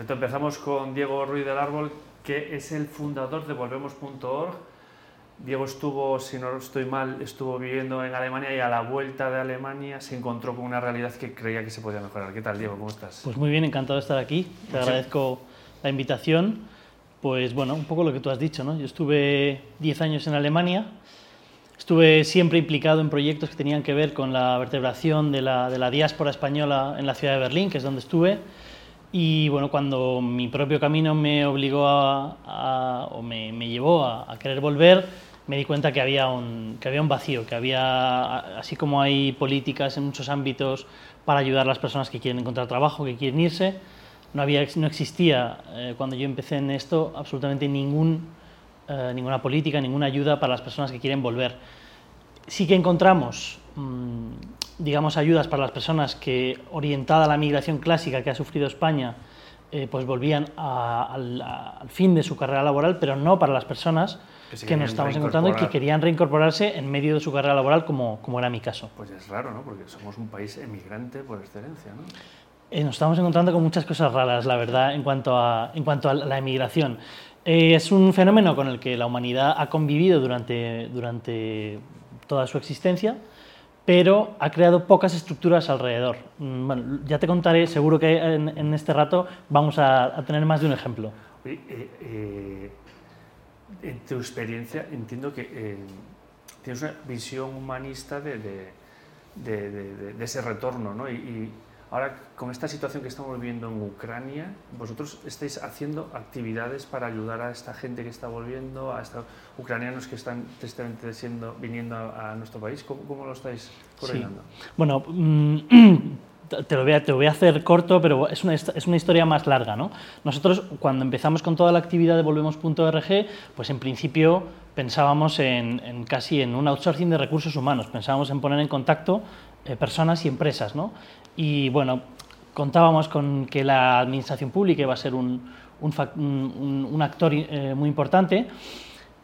Perfecto, empezamos con Diego Ruiz del Árbol, que es el fundador de Volvemos.org. Diego estuvo, si no estoy mal, estuvo viviendo en Alemania y a la vuelta de Alemania se encontró con una realidad que creía que se podía mejorar. ¿Qué tal, Diego? ¿Cómo estás? Pues muy bien, encantado de estar aquí. Te agradezco la invitación. Pues bueno, un poco lo que tú has dicho, ¿no? Yo estuve 10 años en Alemania, estuve siempre implicado en proyectos que tenían que ver con la vertebración de la, de la diáspora española en la ciudad de Berlín, que es donde estuve. Y bueno, cuando mi propio camino me obligó a, o me, me llevó a, a, querer volver, me di cuenta que había, un, que había un vacío, que había, así como hay políticas en muchos ámbitos para ayudar a las personas que quieren encontrar trabajo, que quieren irse, no, había, no existía eh, cuando yo empecé en esto absolutamente ningún, eh, ninguna política, ninguna ayuda para las personas que quieren volver. Sí que encontramos mmm, digamos, ayudas para las personas que, orientada a la migración clásica que ha sufrido España, eh, pues volvían a, al, a, al, fin de su carrera laboral, pero no para las personas que, que nos estamos encontrando y que querían reincorporarse en medio de su carrera laboral, como, como era mi caso. Pues es raro, ¿no? Porque somos un país emigrante por excelencia, ¿no? Eh, nos estamos encontrando con muchas cosas raras, la verdad, en cuanto a, en cuanto a la emigración. Eh, es un fenómeno con el que la humanidad ha convivido durante, durante toda su existencia, pero ha creado pocas estructuras alrededor. Mm, bueno, ya te contaré, seguro que en, este rato vamos a, tener más de un ejemplo. Eh, eh, en tu experiencia entiendo que eh, tienes una visión humanista de, ese retorno, ¿no? Ahora, con esta situación que estamos viviendo en Ucrania, vosotros estáis haciendo actividades para ayudar a esta gente que está volviendo, a estos ucranianos que están tristemente siendo, viniendo a, a nuestro país. ¿Cómo, ¿Cómo, lo estáis coordinando? Sí. Bueno, mmm, te lo, voy a, te lo voy a hacer corto, pero es una, es una historia más larga. ¿no? Nosotros, cuando empezamos con toda la actividad de Volvemos.org, pues en principio pensábamos en, en, casi en un outsourcing de recursos humanos, pensábamos en poner en contacto eh, personas y empresas. ¿no? Y bueno, contábamos con que la administración pública iba a ser un, un, un, un actor eh, muy importante.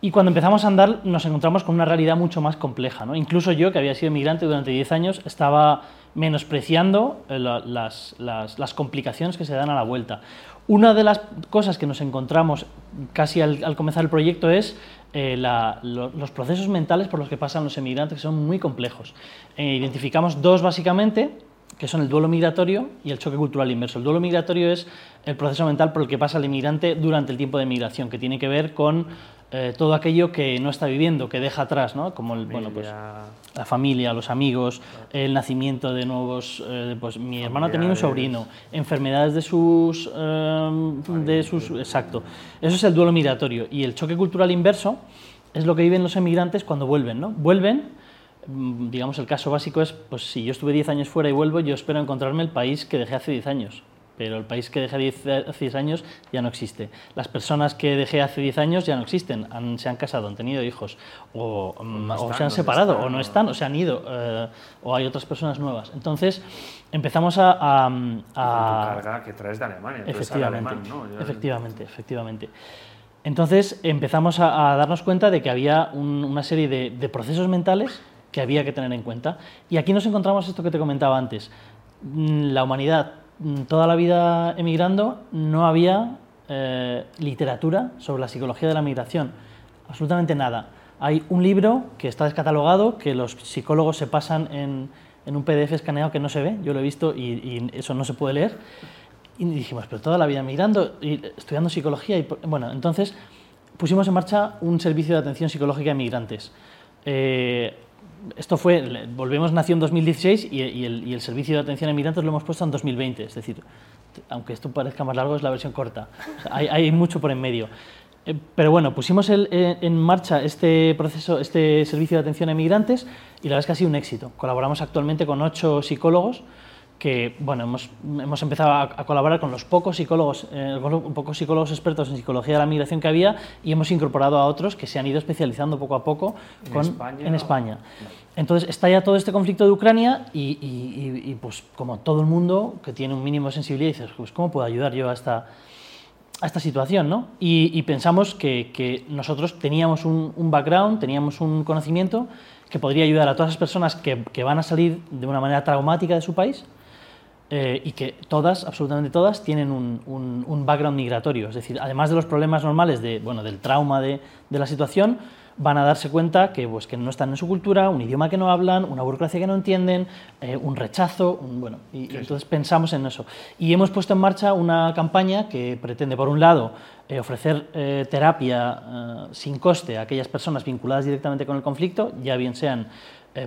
Y cuando empezamos a andar nos encontramos con una realidad mucho más compleja. ¿no? Incluso yo, que había sido migrante durante 10 años, estaba menospreciando eh, las, las, las, complicaciones que se dan a la vuelta. Una de las cosas que nos encontramos casi al, al comenzar el proyecto es eh, la, lo, los procesos mentales por los que pasan los emigrantes, que son muy complejos. Eh, identificamos dos básicamente, que son el duelo migratorio y el choque cultural inverso. El duelo migratorio es el proceso mental por el que pasa el inmigrante durante el tiempo de migración, que tiene que ver con eh, todo aquello que no está viviendo, que deja atrás, ¿no? como el, bueno, pues, la familia, los amigos, el nacimiento de nuevos... Eh, pues mi hermano tenía un sobrino, enfermedades de sus, eh, de sus... Exacto. Eso es el duelo migratorio. Y el choque cultural inverso es lo que viven los emigrantes cuando vuelven. ¿no? Vuelven digamos, el caso básico es, pues si yo estuve 10 años fuera y vuelvo, yo espero encontrarme el país que dejé hace 10 años pero el país que dejé hace 10 años ya no existe. Las personas que dejé hace 10 años ya no existen, han, se han casado, han tenido hijos, o, o, no o se han separado, están, o no están, o se han ido, eh, o hay otras personas nuevas. Entonces, empezamos a... a, a carga que traes de Alemania, efectivamente, alemán, ¿no? Ya... efectivamente, efectivamente. Entonces empezamos a, a, darnos cuenta de que había un, una serie de, de procesos mentales que había que tener en cuenta. Y aquí nos encontramos esto que te comentaba antes. La humanidad Mm, toda la vida emigrando no había eh, literatura sobre la psicología de la migración, absolutamente nada. Hay un libro que está descatalogado, que los psicólogos se pasan en, en un PDF escaneado que no se ve, yo lo he visto y, y, eso no se puede leer. Y dijimos, pero toda la vida migrando y estudiando psicología. Y, bueno, entonces pusimos en marcha un servicio de atención psicológica a migrantes. Eh, esto fue, Volvemos nació en 2016 y, y, el, y, el, servicio de atención a inmigrantes lo hemos puesto en 2020, es decir, aunque esto parezca más largo, es la versión corta. Hay, mucho por en medio. Eh, pero bueno, pusimos eh, en marcha este proceso, este servicio de atención a inmigrantes y la verdad es que ha sido un éxito. Colaboramos actualmente con ocho psicólogos que bueno, hemos, hemos empezado a, a, colaborar con los pocos psicólogos, eh, pocos psicólogos expertos en psicología de la migración que había y hemos incorporado a otros que se han ido especializando poco a poco ¿En con, España? En España. Entonces está ya todo este conflicto de Ucrania y, y, y, y, pues como todo el mundo que tiene un mínimo de sensibilidad dices, pues ¿cómo puedo ayudar yo a esta, a esta situación? ¿no? Y, pensamos que, que, nosotros teníamos un, un background, teníamos un conocimiento que podría ayudar a todas las personas que, que van a salir de una manera traumática de su país, eh, y que todas, absolutamente todas, tienen un, un, background migratorio. Es decir, además de los problemas normales de, bueno, del trauma de, de la situación, van a darse cuenta que, pues, que no están en su cultura, un idioma que no hablan, una burocracia que no entienden, eh, un rechazo, bueno, y, entonces pensamos en eso. Y hemos puesto en marcha una campaña que pretende, por un lado, eh, ofrecer eh, terapia sin coste a aquellas personas vinculadas directamente con el conflicto, ya bien sean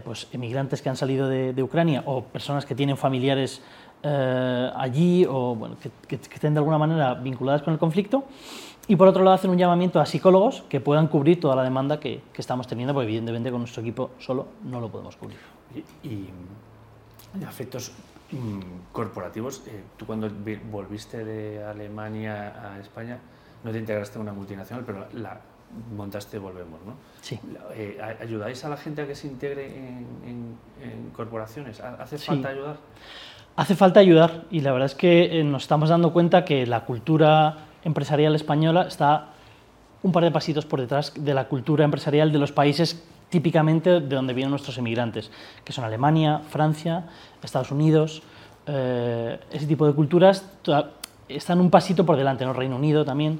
pues, emigrantes que han salido de, Ucrania o personas que tienen familiares allí o bueno, que, que estén de alguna manera vinculadas con el conflicto. Y por otro lado, hacer un llamamiento a psicólogos que puedan cubrir toda la demanda que, que estamos teniendo, porque evidentemente con nuestro equipo solo no lo podemos cubrir. Y, y efectos mm, corporativos, eh, tú cuando volviste de Alemania a España, no te integraste en una multinacional, pero la montaste Volvemos, ¿no? Sí. Eh, ¿Ayudáis a la gente a que se integre en, en, corporaciones? ¿Hace falta ayudar? Hace falta ayudar y la verdad es que eh, nos estamos dando cuenta que la cultura empresarial española está un par de pasitos por detrás de la cultura empresarial de los países típicamente de donde vienen nuestros emigrantes, que son Alemania, Francia, Estados Unidos. Eh, ese tipo de culturas están un pasito por delante, ¿no? Reino Unido también.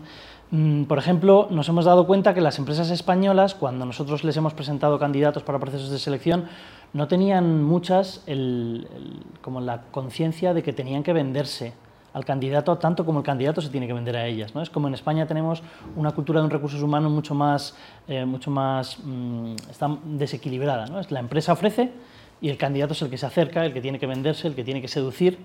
Mm, por ejemplo, nos hemos dado cuenta que las empresas españolas, cuando nosotros les hemos presentado candidatos para procesos de selección, no tenían muchas como la conciencia de que tenían que venderse al candidato tanto como el candidato se tiene que vender a ellas. ¿no? Es como en España tenemos una cultura de recursos humanos mucho más, eh, mucho más mm, desequilibrada. ¿no? La empresa ofrece y el candidato es el que se acerca, el que tiene que venderse, el que tiene que seducir.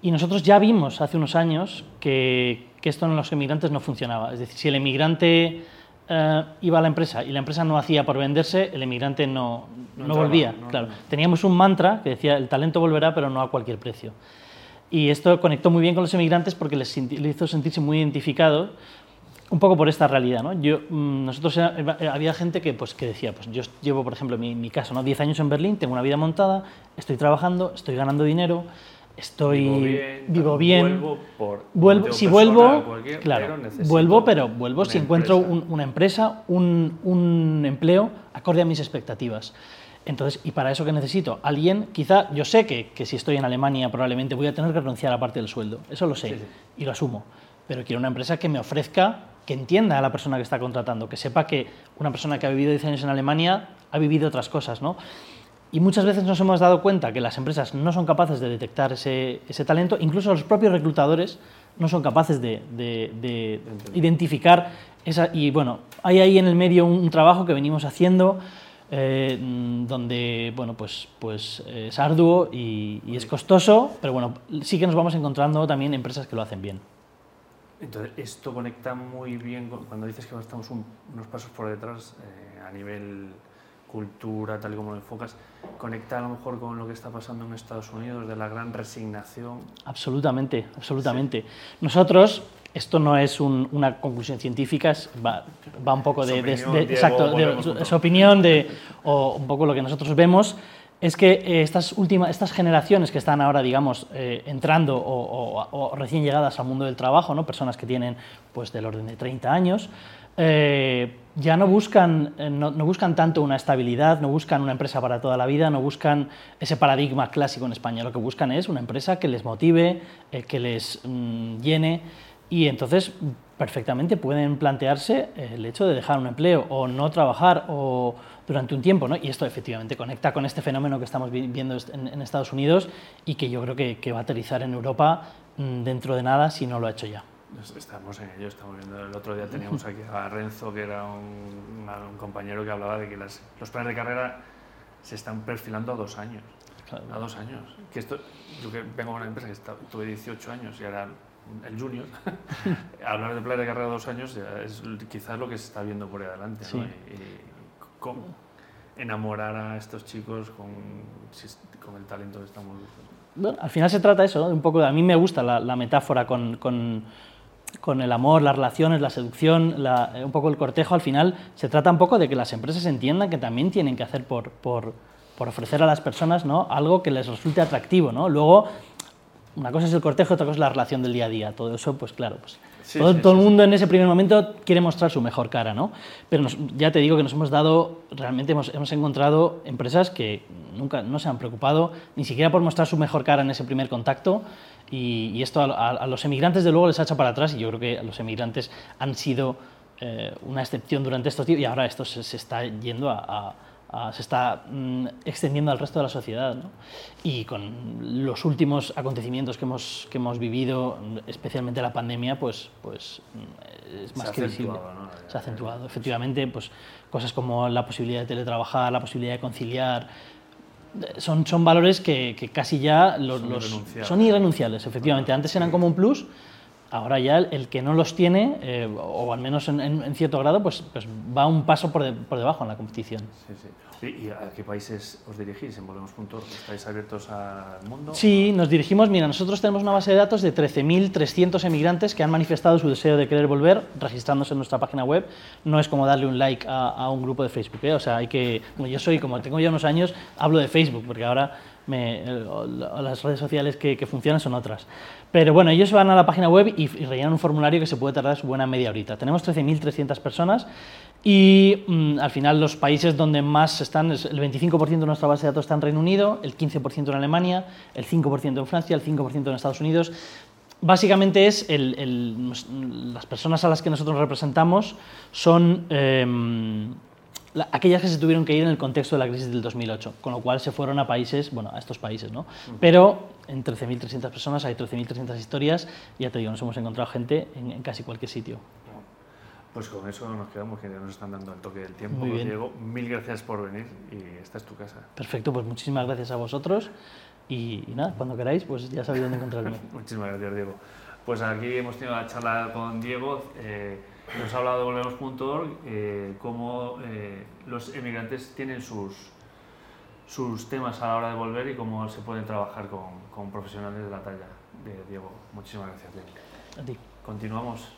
Y nosotros ya vimos hace unos años que, que esto en los emigrantes no funcionaba. Es decir, si el emigrante eh, iba a la empresa y la empresa no hacía por venderse, el emigrante no, no, volvía. claro. Teníamos un mantra que decía, el talento volverá, pero no a cualquier precio. Y esto conectó muy bien con los emigrantes porque les, hizo sentirse muy identificados un poco por esta realidad. ¿no? Yo, mm, nosotros eh, había gente que, pues, que decía, pues yo llevo, por ejemplo, mi, mi caso, ¿no? 10 años en Berlín, tengo una vida montada, estoy trabajando, estoy ganando dinero, estoy vivo bien, vuelvo, por vuelvo si vuelvo claro vuelvo pero vuelvo si encuentro una empresa un, un, empleo acorde a mis expectativas entonces, ¿y para eso qué necesito? Alguien, quizá, yo sé que, que, si estoy en Alemania probablemente voy a tener que renunciar a parte del sueldo, eso lo sé y lo asumo, pero quiero una empresa que me ofrezca, que entienda a la persona que está contratando, que sepa que una persona que ha vivido 10 años en Alemania ha vivido otras cosas, ¿no? Y muchas veces nos hemos dado cuenta que las empresas no son capaces de detectar ese, ese talento, incluso los propios reclutadores no son capaces de, de, de identificar esa... Y bueno, hay ahí en el medio un trabajo que venimos haciendo eh, donde bueno, pues, pues es arduo y, es costoso, pero bueno, sí que nos vamos encontrando también empresas que lo hacen bien. Entonces, esto conecta muy bien cuando dices que estamos unos pasos por detrás eh, a nivel cultura, tal y como lo enfocas, conecta a lo mejor con lo que está pasando en Estados Unidos, de la gran resignación. Absolutamente, absolutamente. Nosotros, esto no es una conclusión científica, va, va, un poco de, exacto, de, su opinión de, o un poco lo que nosotros vemos es que eh, estas últimas estas generaciones que están ahora digamos eh, entrando o, recién llegadas al mundo del trabajo no personas que tienen pues del orden de 30 años eh, ya no buscan, no, buscan tanto una estabilidad, no buscan una empresa para toda la vida, no buscan ese paradigma clásico en España. Lo que buscan es una empresa que les motive, que les mm, llene y entonces perfectamente pueden plantearse el hecho de dejar un empleo o no trabajar o durante un tiempo, ¿no? y esto efectivamente conecta con este fenómeno que estamos viendo en, Estados Unidos y que yo creo que, va a aterrizar en Europa mm, dentro de nada si no lo ha hecho ya. Estamos en ello, estamos viendo. El otro día teníamos aquí a Renzo, que era un, compañero que hablaba de que los planes de carrera se están perfilando a dos años. A dos años. Que esto, yo que vengo de una empresa que tuve 18 años y ahora el junior, hablar de plan de carrera dos años es quizás lo que se está viendo por ahí adelante. ¿no? Y, cómo enamorar a estos chicos con, con el talento que estamos bueno, al final se trata eso, ¿no? un poco, a mí me gusta la, la metáfora con, con, con, el amor, las relaciones, la seducción, la, un poco el cortejo, al final se trata un poco de que las empresas entiendan que también tienen que hacer por, por, por ofrecer a las personas ¿no? algo que les resulte atractivo. ¿no? Luego, una cosa es el cortejo, otra cosa es la relación del día a día. Todo eso, pues claro, pues Sí, todo, sí, todo sí, el mundo en ese primer momento quiere mostrar su mejor cara, ¿no? Pero nos- ya te digo que nos hemos dado, realmente hemos, hemos encontrado empresas que nunca no se han preocupado ni siquiera por mostrar su mejor cara en ese primer contacto. Y, y esto a, a- a los emigrantes, de luego, les ha hecho para atrás. Y yo creo que los emigrantes han sido eh, una excepción durante estos tiempos y ahora esto se, se está yendo a, a- a- se está mm, extendiendo al resto de la sociedad. ¿no? Y con los últimos acontecimientos que hemos, que hemos vivido, especialmente la pandemia, pues, pues mm, es más que visible. ¿no? Se ha acentuado. Efectivamente, pues, cosas como la posibilidad de teletrabajar, la posibilidad de conciliar, eh, son, son valores que, que casi ya los, Son los- irrenunciables. son irrenunciables, efectivamente. Antes eran como un plus, ahora ya el, que no los tiene, eh, o al menos en, en- cierto grado, pues, pues va un paso por, de- por debajo en la competición. Sí, sí. ¿Y y a qué países os dirigís en Volvemos.org? ¿Estáis abiertos al mundo? Sí, nos dirigimos, mira, nosotros tenemos una base de datos de 13.300 emigrantes que han manifestado su deseo de querer volver registrándose en nuestra página web. No es como darle un like a, a un grupo de Facebook, ¿eh? o sea, hay que, como yo soy, como tengo ya unos años, hablo de Facebook, porque ahora me- las redes sociales que, que funcionan son otras. Pero bueno, ellos van a la página web y, y rellenan un formulario que se puede tardar su buena media horita. Tenemos 13.300 personas y mm, al final los países donde más están, es el 25% de nuestra base de datos está en Reino Unido, el 15% en Alemania, el 5% en Francia, el 5% en Estados Unidos. Básicamente es el- el- las personas a las que nosotros representamos son la- aquellas que se tuvieron que ir en el contexto de la crisis del 2008, con lo cual se fueron a países, bueno, a estos países, ¿no? Pero en 13.300 personas hay 13.300 historias y ya te digo, nos hemos encontrado gente en- en casi cualquier sitio. Pues con eso nos quedamos, que ya nos están dando el toque del tiempo. Muy bien. Diego, mil gracias por venir y esta es tu casa. Perfecto, pues muchísimas gracias a vosotros y, y nada, cuando queráis, pues ya sabéis dónde encontrarme. Muchísimas gracias, Diego. Pues aquí hemos tenido la charla con Diego. eh, nos ha hablado de Volvemos.org, eh, cómo eh, los emigrantes tienen sus, sus temas a la hora de volver y cómo se pueden trabajar con, con profesionales de la talla de Diego. Muchísimas gracias, Diego. A ti. Continuamos.